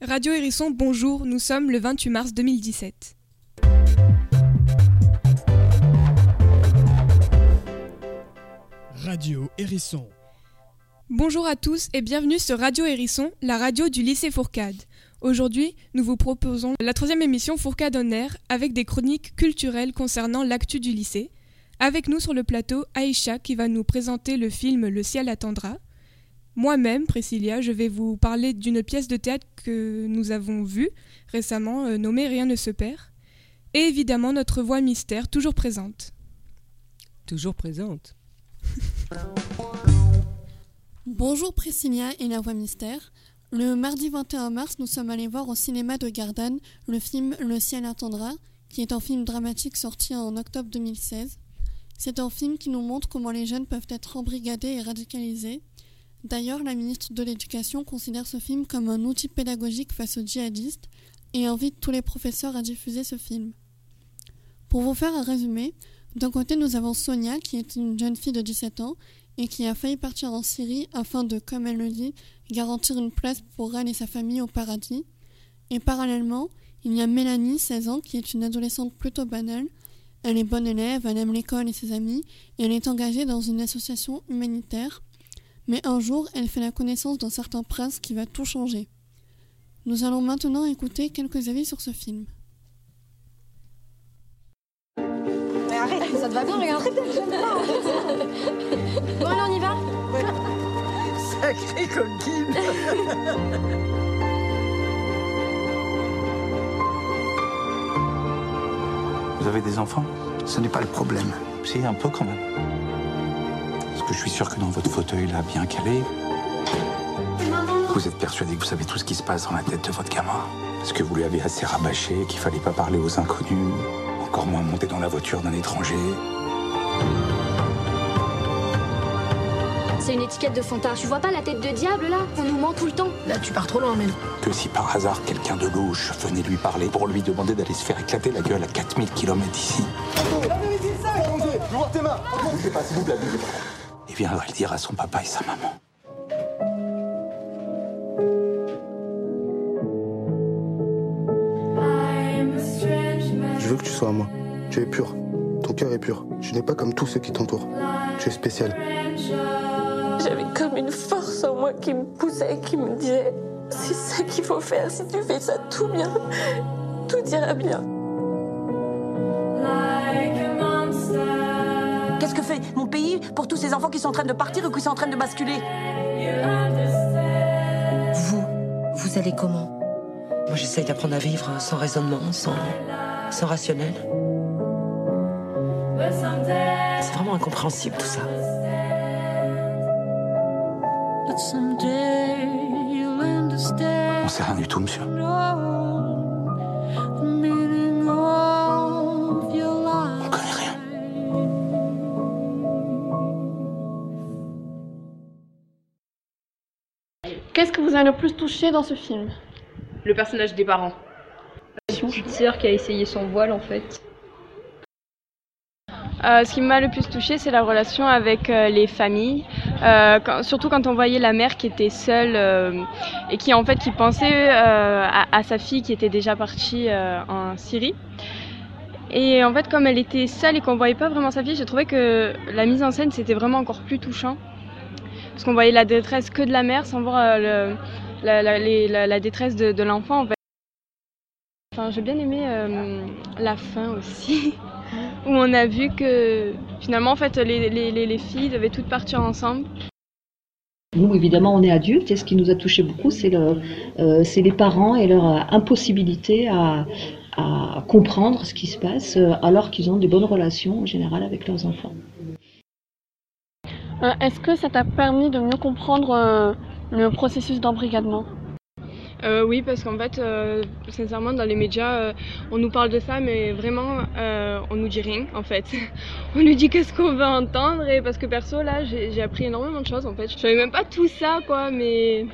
Radio Hérisson, bonjour, nous sommes le 28 mars 2017. Radio Hérisson. Bonjour à tous et bienvenue sur Radio Hérisson, la radio du lycée Fourcade. Aujourd'hui, nous vous proposons la troisième émission Fourcade en air avec des chroniques culturelles concernant l'actu du lycée. Avec nous sur le plateau, Aïcha qui va nous présenter le film Le ciel attendra. Moi-même, Priscilla, je vais vous parler d'une pièce de théâtre que nous avons vue récemment, euh, nommée Rien ne se perd. Et évidemment, notre voix mystère, toujours présente. Toujours présente. Bonjour Priscilla et la voix mystère. Le mardi 21 mars, nous sommes allés voir au cinéma de Gardanne le film Le ciel attendra, qui est un film dramatique sorti en octobre 2016. C'est un film qui nous montre comment les jeunes peuvent être embrigadés et radicalisés, D'ailleurs, la ministre de l'Éducation considère ce film comme un outil pédagogique face aux djihadistes et invite tous les professeurs à diffuser ce film. Pour vous faire un résumé, d'un côté nous avons Sonia qui est une jeune fille de 17 ans et qui a failli partir en Syrie afin de, comme elle le dit, garantir une place pour elle et sa famille au paradis. Et parallèlement, il y a Mélanie, 16 ans, qui est une adolescente plutôt banale. Elle est bonne élève, elle aime l'école et ses amis, et elle est engagée dans une association humanitaire. Mais un jour, elle fait la connaissance d'un certain prince qui va tout changer. Nous allons maintenant écouter quelques avis sur ce film. Mais arrête, ça te va bien, regarde. bon, alors on y va ouais. Sacré coquine Vous avez des enfants? Ce n'est pas le problème. C'est un peu quand même. Que je suis sûr que dans votre fauteuil, là, bien calé, vous êtes persuadé que vous savez tout ce qui se passe dans la tête de votre gamin. Parce que vous lui avez assez rabâché qu'il fallait pas parler aux inconnus, encore moins monter dans la voiture d'un étranger? C'est une étiquette de Fanta. Tu vois pas la tête de diable là? On nous ment tout le temps. Là, tu pars trop loin, Mel. Que si par hasard quelqu'un de gauche venait lui parler pour lui demander d'aller se faire éclater la gueule à 4000 km d'ici. Ouvre tes mains Bougez pas, s'il vous plaît, le dire à son papa et sa maman. Je veux que tu sois à moi. Tu es pur. Ton cœur est pur. Tu n'es pas comme tous ceux qui t'entourent. Tu es spécial. J'avais comme une force en moi qui me poussait, qui me disait c'est ça qu'il faut faire. Si tu fais ça, tout bien, tout ira bien. Pour tous ces enfants qui sont en train de partir ou qui sont en train de basculer Vous, vous allez comment? Moi, j'essaye d'apprendre à vivre sans raisonnement, sans, sans rationnel. C'est vraiment incompréhensible tout ça. On sait rien du tout, monsieur. Qu'est-ce que vous a le plus touché dans ce film? Le personnage des parents. Une petite sœur qui a essayé son voile en fait. Euh, ce qui m'a le plus touché, c'est la relation avec euh, les familles, euh, quand, surtout quand on voyait la mère qui était seule euh, et qui en fait qui pensait à, à, sa fille qui était déjà partie en Syrie. Et en fait, comme elle était seule et qu'on voyait pas vraiment sa fille, j'ai trouvé que la mise en scène c'était vraiment encore plus touchant parce qu'on voyait la détresse que de la mère sans voir le, la, détresse de, de l'enfant. Enfin, j'ai bien aimé la fin aussi. où on a vu que finalement en fait les, les, les, filles devaient toutes partir ensemble. Nous évidemment on est adultes et ce qui nous a touché beaucoup c'est euh, les parents et leur impossibilité à, à, comprendre ce qui se passe alors qu'ils ont des bonnes relations en général avec leurs enfants. Euh, Est-ce que ça t'a permis de mieux comprendre euh, le processus d'embrigadement euh, oui, parce qu'en fait, euh, sincèrement, dans les médias, euh, on nous parle de ça, mais vraiment, on nous dit rien, en fait. on nous dit qu'est-ce qu'on veut entendre, et parce que perso, là, j'ai appris énormément de choses, en fait. Je savais même pas tout ça, quoi, mais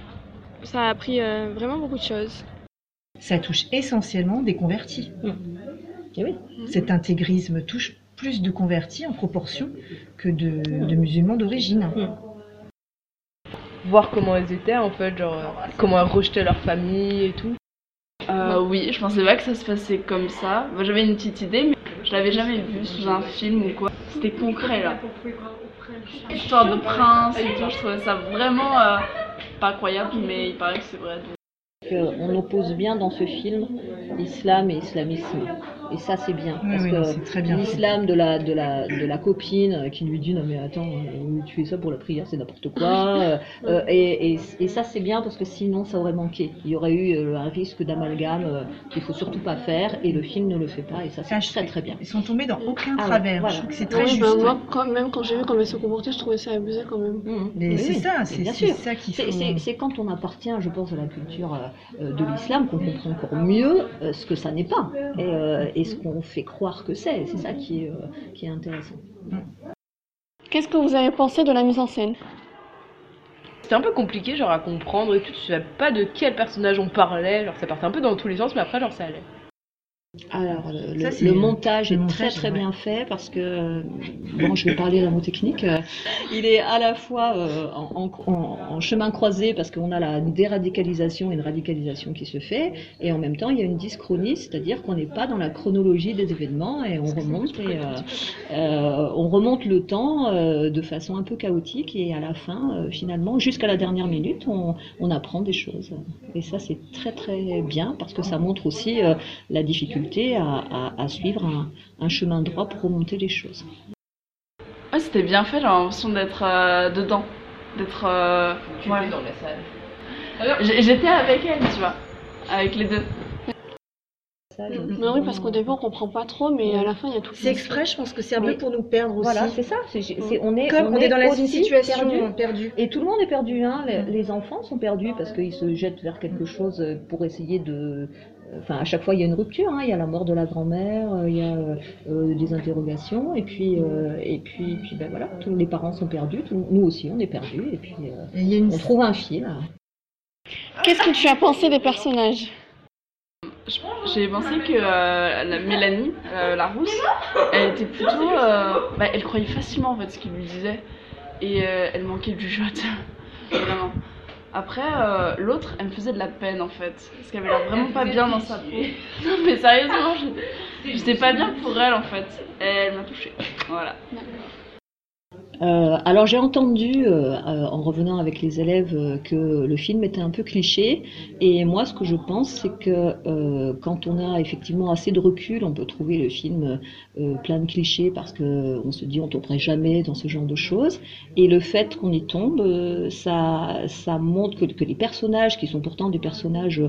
ça a appris vraiment beaucoup de choses. Ça touche essentiellement des convertis. Mmh. Et oui. Cet intégrisme touche plus de convertis en proportion que de, de musulmans d'origine. Mmh. voir comment elles étaient en fait, genre comment elles rejetaient leur famille et tout. Euh, oui, je pensais pas que ça se passait comme ça. J'avais une petite idée, mais je l'avais jamais vu sous un film ou quoi. C'était concret là. Histoire de prince et tout, je trouvais ça vraiment euh, pas incroyable, mais il paraît que c'est vrai. On oppose bien dans ce film l'islam et l'islamisme. Et ça, c'est bien. Oui, parce oui, que c'est très bien l'islam de la, de, la, de la copine qui lui dit Non, mais attends, euh, tu fais ça pour la prière, c'est n'importe quoi. Euh, euh, et, et, et ça, c'est bien parce que sinon, ça aurait manqué. Il y aurait eu euh, un risque d'amalgame euh, qu'il faut surtout pas faire. Et le film ne le fait pas. Et ça, c'est très, très bien. Ils sont tombés dans aucun Ah travers. voilà. Je trouve que c'est très Ouais, juste. bah, moi, quand même, quand j'ai vu comment elles se comportaient, je trouvais ça abusé quand même. Mais Oui, c'est ça, c'est ça qu'il C'est- faut. C'est c'est quand on appartient, je pense, à la culture euh, de l'islam qu'on comprend encore mieux euh, ce que ça n'est pas et, euh, et ce qu'on fait croire que c'est. C'est ça qui est, euh, qui est intéressant. Qu'est-ce que vous avez pensé de la mise en scène? C'était un peu compliqué genre à comprendre et tout, tu savais pas de quel personnage on parlait, genre ça partait un peu dans tous les sens mais après genre ça allait. Alors, le, Ça, montage le est montage, très très ouais. bien fait parce que, euh, bon, je vais parler d'un mot technique, euh, il est à la fois euh, en, en- en- en chemin croisé parce qu'on a la déradicalisation et une radicalisation qui se fait, et en même temps il y a une dyschronie, c'est-à-dire qu'on n'est pas dans la chronologie des événements et on remonte, et, euh, euh, on remonte le temps euh, de façon un peu chaotique et à la fin, finalement, jusqu'à la dernière minute, on, on apprend des choses. Et ça c'est très très bien parce que ça montre aussi la difficulté à, à- à suivre un, un chemin droit pour remonter les choses. Ouais, c'était bien fait, j'ai l'impression d'être euh, dedans. D'être. euh, ouais. dans la salle. J'étais avec elle, tu vois. Avec les deux. Mais oui, parce qu'au début on comprend pas trop, mais à la fin il y a tout. C'est exprès, je pense que c'est un peu Oui. pour nous perdre aussi. Voilà, c'est ça. c'est- c'est- on est, Comme on, est dans la situation perdu. perdue. Et tout le monde est perdu. Hein. Les, les enfants sont perdus parce qu'ils se jettent vers quelque chose pour essayer de. Enfin, à chaque fois, il y a une rupture. hein. Il y a la mort de la grand-mère, euh, il y a euh, des interrogations, et puis, euh, et puis, puis ben voilà, tous les parents sont perdus. tout- nous aussi, on est perdus, et puis euh, Et il y a une on trouve un fil. Qu'est-ce que tu as pensé des personnages? J'ai pensé que euh, la Mélanie, euh, la rousse, elle était plutôt. euh, bah, elle croyait facilement en fait ce qu'il lui disait. Et euh, elle manquait du jeu. Vraiment. Après, euh, l'autre, elle me faisait de la peine en fait. Parce qu'elle avait l'air vraiment pas bien dans sa peau. Non, mais sérieusement, je- j'étais pas bien pour elle en fait. Et elle m'a touchée. Voilà. Euh, alors j'ai entendu euh, euh, en revenant avec les élèves euh, que le film était un peu cliché. Et moi ce que je pense c'est que euh, quand on a effectivement assez de recul on peut trouver le film euh, plein de clichés parce que on se dit on tomberait jamais dans ce genre de choses. Et le fait qu'on y tombe ça ça montre que, que les personnages qui sont pourtant des personnages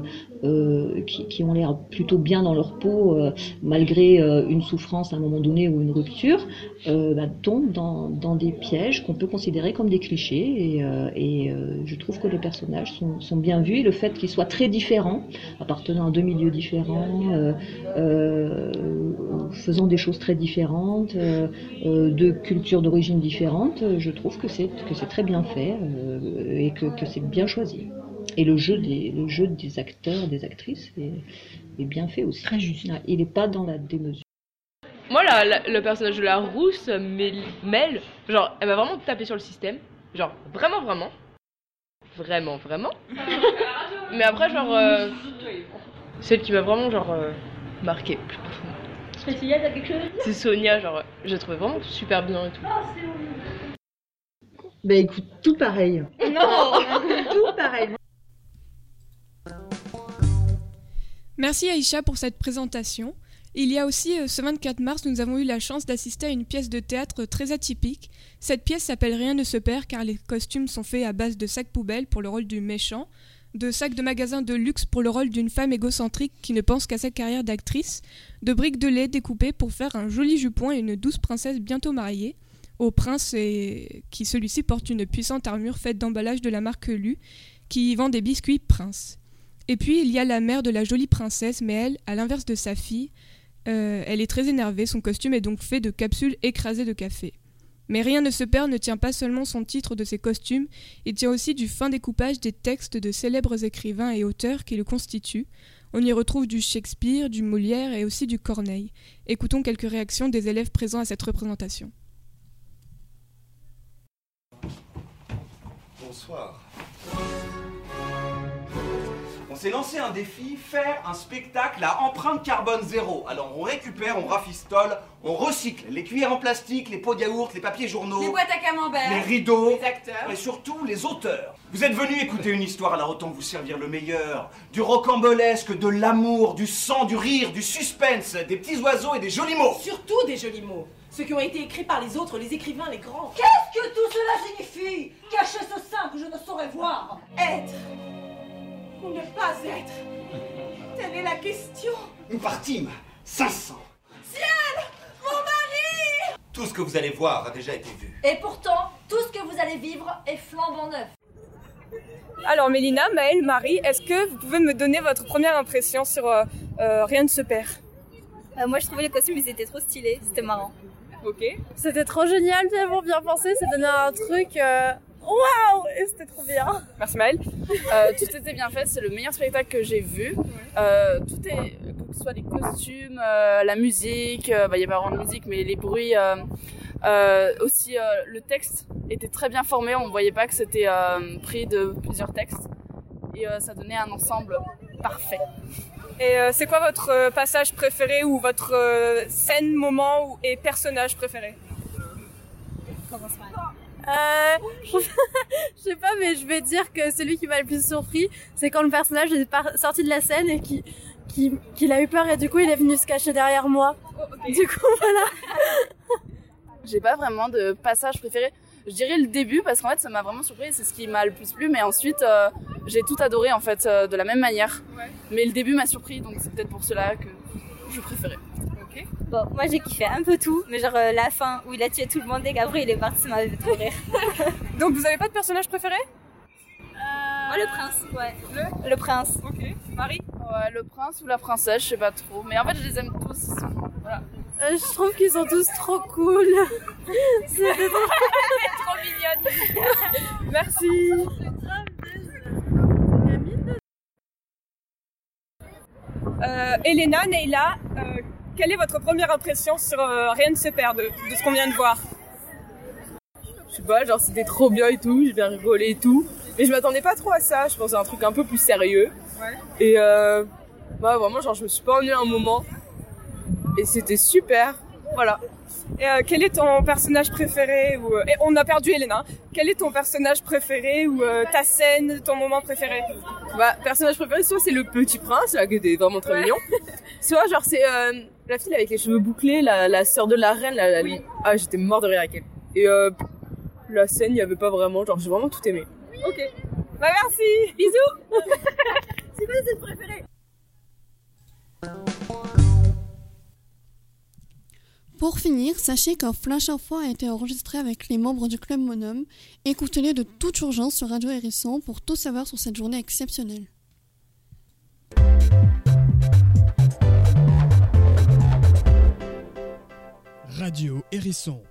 qui, qui ont l'air plutôt bien dans leur peau malgré une souffrance à un moment donné ou une rupture bah, tombent dans, dans des pièges qu'on peut considérer comme des clichés et, euh, et euh, je trouve que les personnages sont, sont bien vus. Et le fait qu'ils soient très différents appartenant à deux milieux différents euh, faisant des choses très différentes de cultures d'origine différentes je trouve que c'est que c'est très bien fait et que, que c'est bien choisi. Et le jeu des le jeu des acteurs des actrices est, est bien fait aussi. Très juste. Il n'est pas dans la démesure Moi, la- la- le personnage de la rousse, Mel, Mel, genre, elle m'a vraiment tapé sur le système. Genre, vraiment, vraiment. Vraiment, vraiment. Mais après, genre, euh, celle qui m'a vraiment, genre, euh, marqué. T'as quelque chose C'est Sonia, genre, j'ai trouvé vraiment super bien et tout. Bah écoute, tout pareil. Non Tout pareil. Merci Aïcha pour cette présentation. Il y a aussi, euh, ce 24 mars, nous avons eu la chance d'assister à une pièce de théâtre très atypique. Cette pièce s'appelle Rien ne se perd car les costumes sont faits à base de sacs poubelles pour le rôle du méchant, de sacs de magasin de luxe pour le rôle d'une femme égocentrique qui ne pense qu'à sa carrière d'actrice, de briques de lait découpées pour faire un joli jupon et une douce princesse bientôt mariée, au prince et qui celui-ci porte une puissante armure faite d'emballage de la marque Lu, qui vend des biscuits Prince. Et puis il y a la mère de la jolie princesse, mais elle, à l'inverse de sa fille, euh, elle est très énervée, son costume est donc fait de capsules écrasées de café. Mais Rien ne se perd ne tient pas seulement son titre de ses costumes, il tient aussi du fin découpage des textes de célèbres écrivains et auteurs qui le constituent. On y retrouve du Shakespeare, du Molière et aussi du Corneille. Écoutons quelques réactions des élèves présents à cette représentation. Bonsoir. On s'est lancé un défi, faire un spectacle à empreinte carbone zéro. Alors on récupère, on rafistole, on recycle les cuillères en plastique, les pots de yaourt, les papiers journaux, Les boîtes à camembert. les rideaux, Les acteurs. et surtout les auteurs. Vous êtes venus écouter une histoire, alors autant vous servir le meilleur. Du rocambolesque, de l'amour, du sang, du rire, du suspense, des petits oiseaux et des jolis mots. Surtout des jolis mots. Ceux qui ont été écrits par les autres, les écrivains, les grands. Qu'est-ce que tout cela signifie? Cachez ce sein que je ne saurais voir. Être ou ne pas être Telle est la question. Nous partîmes 500. Ciel Mon mari Tout ce que vous allez voir a déjà été vu. Et pourtant, tout ce que vous allez vivre est flambant neuf. Alors Mélina, Maëlle, Marie, est-ce que vous pouvez me donner votre première impression sur euh, euh, Rien ne se perd? Euh, moi, je trouvais les costumes, ils étaient trop stylés. C'était marrant. Ok. C'était trop génial, tellement bien pensé, ça donnait un truc. Waouh c'était trop bien. Merci Maëlle. Euh, tout était bien fait, c'est le meilleur spectacle que j'ai vu. Euh, tout est, que ce soit les costumes, euh, la musique, bah, il y avait pas vraiment de musique, mais les bruits, aussi le texte était très bien formé, on voyait pas que c'était pris de plusieurs textes et ça donnait un ensemble parfait. Et c'est quoi votre passage préféré ou votre scène, moment et personnage préféré? Euh, je sais pas, mais je vais dire que celui qui m'a le plus surpris, c'est quand le personnage est sorti de la scène et qui, qui, qu'il a eu peur et du coup il est venu se cacher derrière moi. Du coup, voilà. J'ai pas vraiment de passage préféré. Je dirais le début parce qu'en fait ça m'a vraiment surpris, c'est ce qui m'a le plus plu, mais ensuite euh, j'ai tout adoré en fait euh, de la même manière. Mais le début m'a surpris donc c'est peut-être pour cela que je préférais. Bon, moi j'ai kiffé un peu tout, mais genre euh, la fin où il a tué tout le monde et qu'après il est parti, ça m'avait fait trop rire. Donc vous avez pas de personnage préféré? Oh, le prince, ouais. Le, le prince. Ok. Marie? Ouais, le prince ou la princesse, je sais pas trop. Mais en fait, je les aime tous. ils sont- Voilà. Euh, je trouve qu'ils sont tous trop cool. Trop... trop mignonne. Merci. Euh, Elena, Neila, euh, quelle est votre première impression sur euh, Rien ne se perd de, de ce qu'on vient de voir? Je sais pas, genre c'était trop bien et tout, j'ai bien rigolé et tout. Mais je m'attendais pas trop à ça, je pensais à un truc un peu plus sérieux. Ouais. Et euh, bah vraiment, genre je me suis pas ennuyée un moment. Et c'était super, voilà. Et, euh, quel est ton personnage préféré ou, euh, et on a perdu Elena. Quel est ton personnage préféré ou ta scène, ton moment préféré? Bah, personnage préféré, soit c'est le petit prince, là, qui était vraiment très Ouais. mignon. Soit genre c'est euh, la fille avec les cheveux bouclés, la, la sœur de la reine, la, la- Ah, j'étais mort de rire avec elle. Et euh, la scène, il y avait pas vraiment, genre j'ai vraiment tout aimé. Ok. Bah merci. Bisous. C'est quoi cette préférée? Pour finir, sachez qu'un flash info a été enregistré avec les membres du club Monome. Écoutez-les de toute urgence sur Radio Hérisson pour tout savoir sur cette journée exceptionnelle. Radio Hérisson